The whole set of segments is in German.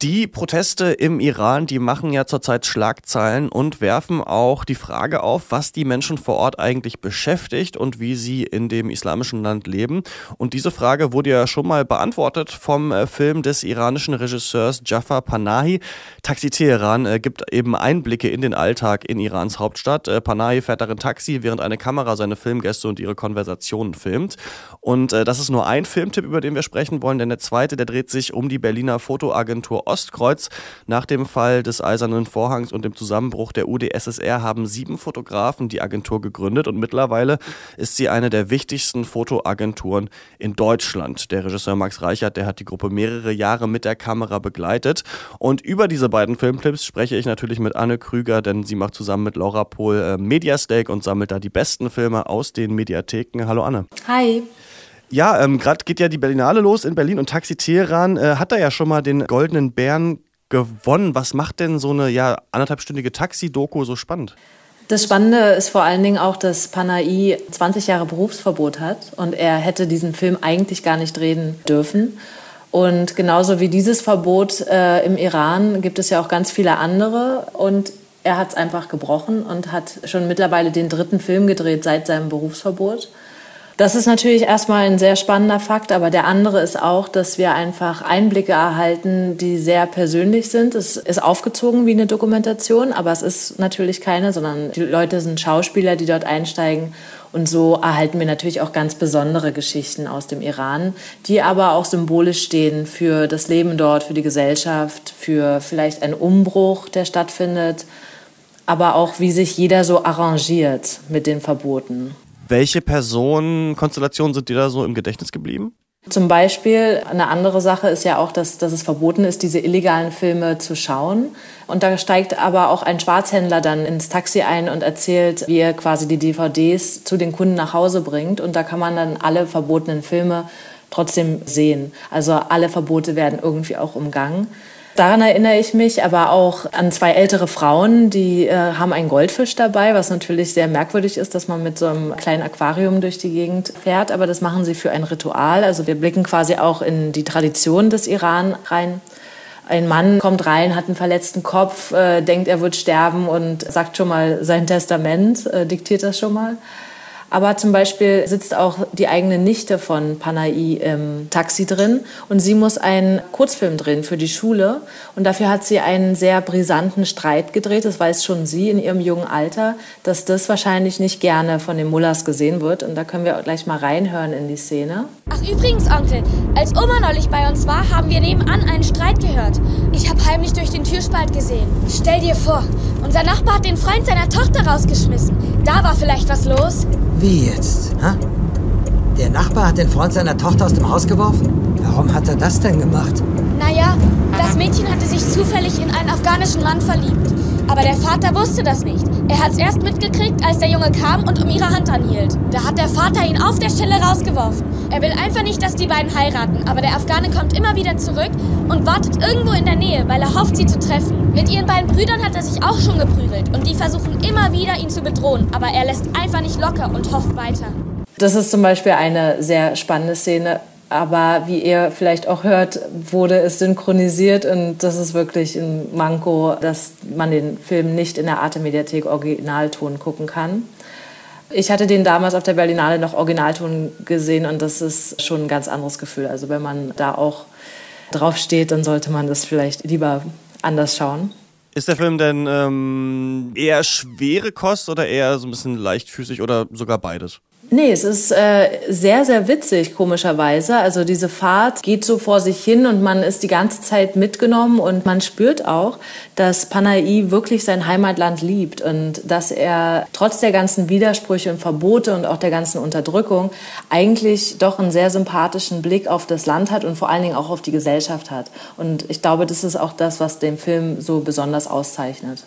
Die Proteste im Iran, die machen ja zurzeit Schlagzeilen und werfen auch die Frage auf, was die Menschen vor Ort eigentlich beschäftigt und wie sie in dem islamischen Land leben. Und diese Frage wurde ja schon mal beantwortet vom äh, Film des iranischen Regisseurs Jafar Panahi. Taxi Teheran äh, gibt eben Einblicke in den Alltag in Irans Hauptstadt. Äh, Panahi fährt darin Taxi, während eine Kamera seine Filmgäste und ihre Konversationen filmt. Und das ist nur ein Filmtipp, über den wir sprechen wollen, denn der zweite, der dreht sich um die Berliner Fotoagentur Ostkreuz. Nach dem Fall des Eisernen Vorhangs und dem Zusammenbruch der UdSSR haben sieben Fotografen die Agentur gegründet und mittlerweile ist sie eine der wichtigsten Fotoagenturen in Deutschland. Der Regisseur Max Reichert, der hat die Gruppe mehrere Jahre mit der Kamera begleitet und über diese beiden Filmclips spreche ich natürlich mit Anne Krüger, denn sie macht zusammen mit Laura Pohl äh, Mediastake und sammelt da die besten Filme aus den Mediatheken. Hallo Anne. Hi. Ja, ähm, gerade geht ja die Berlinale los in Berlin und Taxi Teheran äh, hat da ja schon mal den Goldenen Bären gewonnen. Was macht denn so eine ja, anderthalbstündige Taxi-Doku so spannend? Das Spannende ist vor allen Dingen auch, dass Panay 20 Jahre Berufsverbot hat und er hätte diesen Film eigentlich gar nicht drehen dürfen. Und genauso wie dieses Verbot äh, im Iran gibt es ja auch ganz viele andere. Und er hat es einfach gebrochen und hat schon mittlerweile den dritten Film gedreht seit seinem Berufsverbot. Das ist natürlich erstmal ein sehr spannender Fakt, aber der andere ist auch, dass wir einfach Einblicke erhalten, die sehr persönlich sind. Es ist aufgezogen wie eine Dokumentation, aber es ist natürlich keine, sondern die Leute sind Schauspieler, die dort einsteigen. Und so erhalten wir natürlich auch ganz besondere Geschichten aus dem Iran, die aber auch symbolisch stehen für das Leben dort, für die Gesellschaft, für vielleicht einen Umbruch, der stattfindet, aber auch wie sich jeder so arrangiert mit den Verboten. Welche Personenkonstellationen sind dir da so im Gedächtnis geblieben? Zum Beispiel eine andere Sache ist ja auch, dass, dass es verboten ist, diese illegalen Filme zu schauen. Und da steigt aber auch ein Schwarzhändler dann ins Taxi ein und erzählt, wie er quasi die DVDs zu den Kunden nach Hause bringt. Und da kann man dann alle verbotenen Filme trotzdem sehen. Also alle Verbote werden irgendwie auch umgangen. Daran erinnere ich mich, aber auch an zwei ältere Frauen, die äh, haben einen Goldfisch dabei, was natürlich sehr merkwürdig ist, dass man mit so einem kleinen Aquarium durch die Gegend fährt. Aber das machen sie für ein Ritual. Also wir blicken quasi auch in die Tradition des Iran rein. Ein Mann kommt rein, hat einen verletzten Kopf, äh, denkt, er wird sterben und sagt schon mal sein Testament, äh, diktiert das schon mal. Aber zum Beispiel sitzt auch die eigene Nichte von Panay im Taxi drin und sie muss einen Kurzfilm drehen für die Schule. Und dafür hat sie einen sehr brisanten Streit gedreht. Das weiß schon sie in ihrem jungen Alter, dass das wahrscheinlich nicht gerne von den Mullers gesehen wird. Und da können wir gleich mal reinhören in die Szene. Ach übrigens, Onkel, als Oma neulich bei uns war, haben wir nebenan einen Streit gehört. Ich habe heimlich durch den Türspalt gesehen. Stell dir vor, unser Nachbar hat den Freund seiner Tochter rausgeschmissen. Da war vielleicht was los. Wie jetzt? Ha? Der Nachbar hat den Freund seiner Tochter aus dem Haus geworfen? Warum hat er das denn gemacht? Naja, das Mädchen hatte sich zufällig in einen afghanischen Mann verliebt. Aber der Vater wusste das nicht. Er hat es erst mitgekriegt, als der Junge kam und um ihre Hand anhielt. Da hat der Vater ihn auf der Stelle rausgeworfen. Er will einfach nicht, dass die beiden heiraten, aber der Afghane kommt immer wieder zurück und wartet irgendwo in der Nähe, weil er hofft, sie zu treffen. Mit ihren beiden Brüdern hat er sich auch schon geprügelt und die versuchen immer wieder, ihn zu bedrohen, aber er lässt einfach nicht locker und hofft weiter. Das ist zum Beispiel eine sehr spannende Szene. Aber wie ihr vielleicht auch hört, wurde es synchronisiert und das ist wirklich ein Manko, dass man den Film nicht in der Arte-Mediathek Originalton gucken kann. Ich hatte den damals auf der Berlinale noch Originalton gesehen und das ist schon ein ganz anderes Gefühl. Also wenn man da auch drauf steht, dann sollte man das vielleicht lieber anders schauen. Ist der Film denn ähm, eher schwere Kost oder eher so ein bisschen leichtfüßig oder sogar beides? Nee, es ist äh, sehr, sehr witzig, komischerweise. Also diese Fahrt geht so vor sich hin und man ist die ganze Zeit mitgenommen und man spürt auch, dass Panay wirklich sein Heimatland liebt und dass er trotz der ganzen Widersprüche und Verbote und auch der ganzen Unterdrückung eigentlich doch einen sehr sympathischen Blick auf das Land hat und vor allen Dingen auch auf die Gesellschaft hat. Und ich glaube, das ist auch das, was den Film so besonders auszeichnet.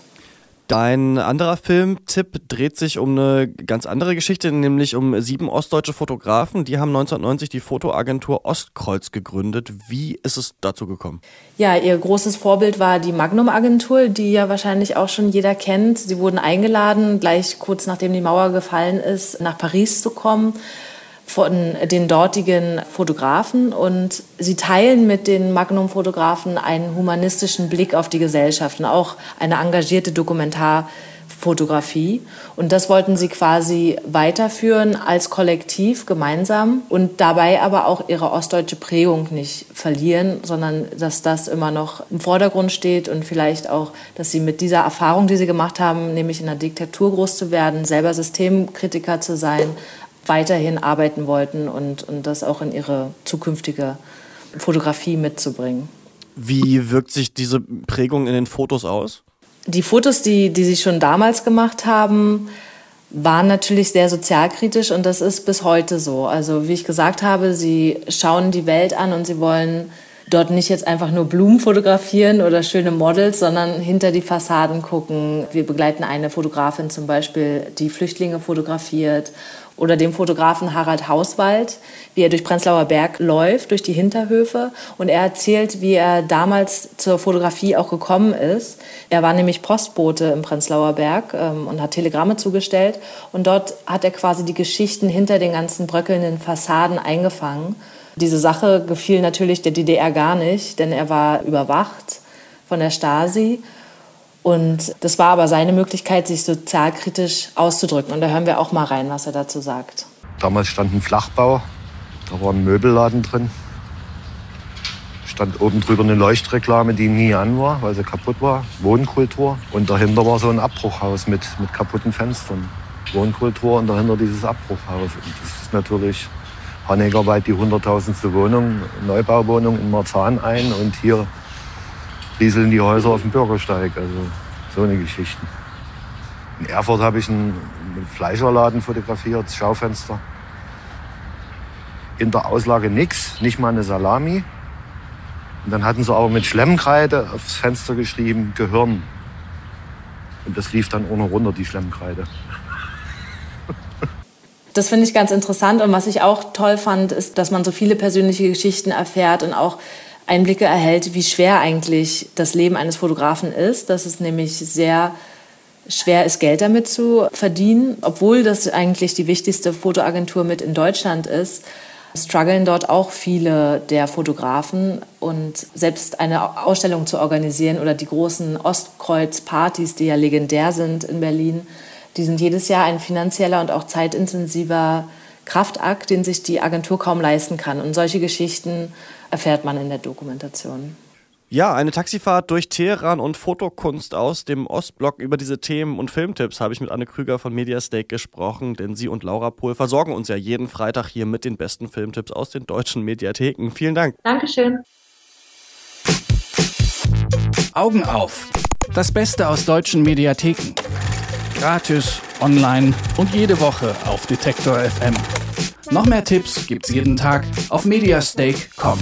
Dein anderer Filmtipp dreht sich um eine ganz andere Geschichte, nämlich um sieben ostdeutsche Fotografen. Die haben 1990 die Fotoagentur Ostkreuz gegründet. Wie ist es dazu gekommen? Ja, ihr großes Vorbild war die Magnum-Agentur, die ja wahrscheinlich auch schon jeder kennt. Sie wurden eingeladen, gleich kurz nachdem die Mauer gefallen ist, nach Paris zu kommen von den dortigen Fotografen und sie teilen mit den Magnum-Fotografen einen humanistischen Blick auf die Gesellschaft und auch eine engagierte Dokumentarfotografie. Und das wollten sie quasi weiterführen als Kollektiv gemeinsam und dabei aber auch ihre ostdeutsche Prägung nicht verlieren, sondern dass das immer noch im Vordergrund steht und vielleicht auch, dass sie mit dieser Erfahrung, die sie gemacht haben, nämlich in einer Diktatur groß zu werden, selber Systemkritiker zu sein, weiterhin arbeiten wollten und, und das auch in ihre zukünftige Fotografie mitzubringen. Wie wirkt sich diese Prägung in den Fotos aus? Die Fotos, die, die sie schon damals gemacht haben, waren natürlich sehr sozialkritisch und das ist bis heute so. Also wie ich gesagt habe, sie schauen die Welt an und sie wollen dort nicht jetzt einfach nur Blumen fotografieren oder schöne Models, sondern hinter die Fassaden gucken. Wir begleiten eine Fotografin zum Beispiel, die Flüchtlinge fotografiert oder dem Fotografen Harald Hauswald, wie er durch Prenzlauer Berg läuft, durch die Hinterhöfe. Und er erzählt, wie er damals zur Fotografie auch gekommen ist. Er war nämlich Postbote im Prenzlauer Berg ähm, und hat Telegramme zugestellt. Und dort hat er quasi die Geschichten hinter den ganzen bröckelnden Fassaden eingefangen. Diese Sache gefiel natürlich der DDR gar nicht, denn er war überwacht von der Stasi. Und das war aber seine Möglichkeit, sich sozialkritisch auszudrücken. Und da hören wir auch mal rein, was er dazu sagt. Damals stand ein Flachbau, da war ein Möbelladen drin. Stand oben drüber eine Leuchtreklame, die nie an war, weil sie kaputt war. Wohnkultur. Und dahinter war so ein Abbruchhaus mit, mit kaputten Fenstern. Wohnkultur und dahinter dieses Abbruchhaus. Und das ist natürlich Hanegerweit die hunderttausendste Wohnung, Neubauwohnung in Marzahn ein. Und hier rieseln die Häuser auf dem Bürgersteig. Also so eine Geschichte. In Erfurt habe ich einen Fleischerladen fotografiert, das Schaufenster. In der Auslage nichts, nicht mal eine Salami. Und dann hatten sie aber mit Schlemmkreide aufs Fenster geschrieben, Gehirn. Und das lief dann ohne runter, die Schlemmkreide. Das finde ich ganz interessant. Und was ich auch toll fand, ist, dass man so viele persönliche Geschichten erfährt und auch Einblicke erhält, wie schwer eigentlich das Leben eines Fotografen ist. Dass es nämlich sehr schwer ist, Geld damit zu verdienen, obwohl das eigentlich die wichtigste Fotoagentur mit in Deutschland ist strugglen dort auch viele der Fotografen und selbst eine Ausstellung zu organisieren oder die großen Ostkreuz-Partys, die ja legendär sind in Berlin, die sind jedes Jahr ein finanzieller und auch zeitintensiver Kraftakt, den sich die Agentur kaum leisten kann. Und solche Geschichten erfährt man in der Dokumentation. Ja, eine Taxifahrt durch Teheran und Fotokunst aus dem Ostblock über diese Themen und Filmtipps habe ich mit Anne Krüger von Mediastake gesprochen, denn sie und Laura Pohl versorgen uns ja jeden Freitag hier mit den besten Filmtipps aus den deutschen Mediatheken. Vielen Dank. Dankeschön. Augen auf. Das Beste aus deutschen Mediatheken. Gratis, online und jede Woche auf Detektor FM. Noch mehr Tipps gibt's jeden Tag auf mediastake.com.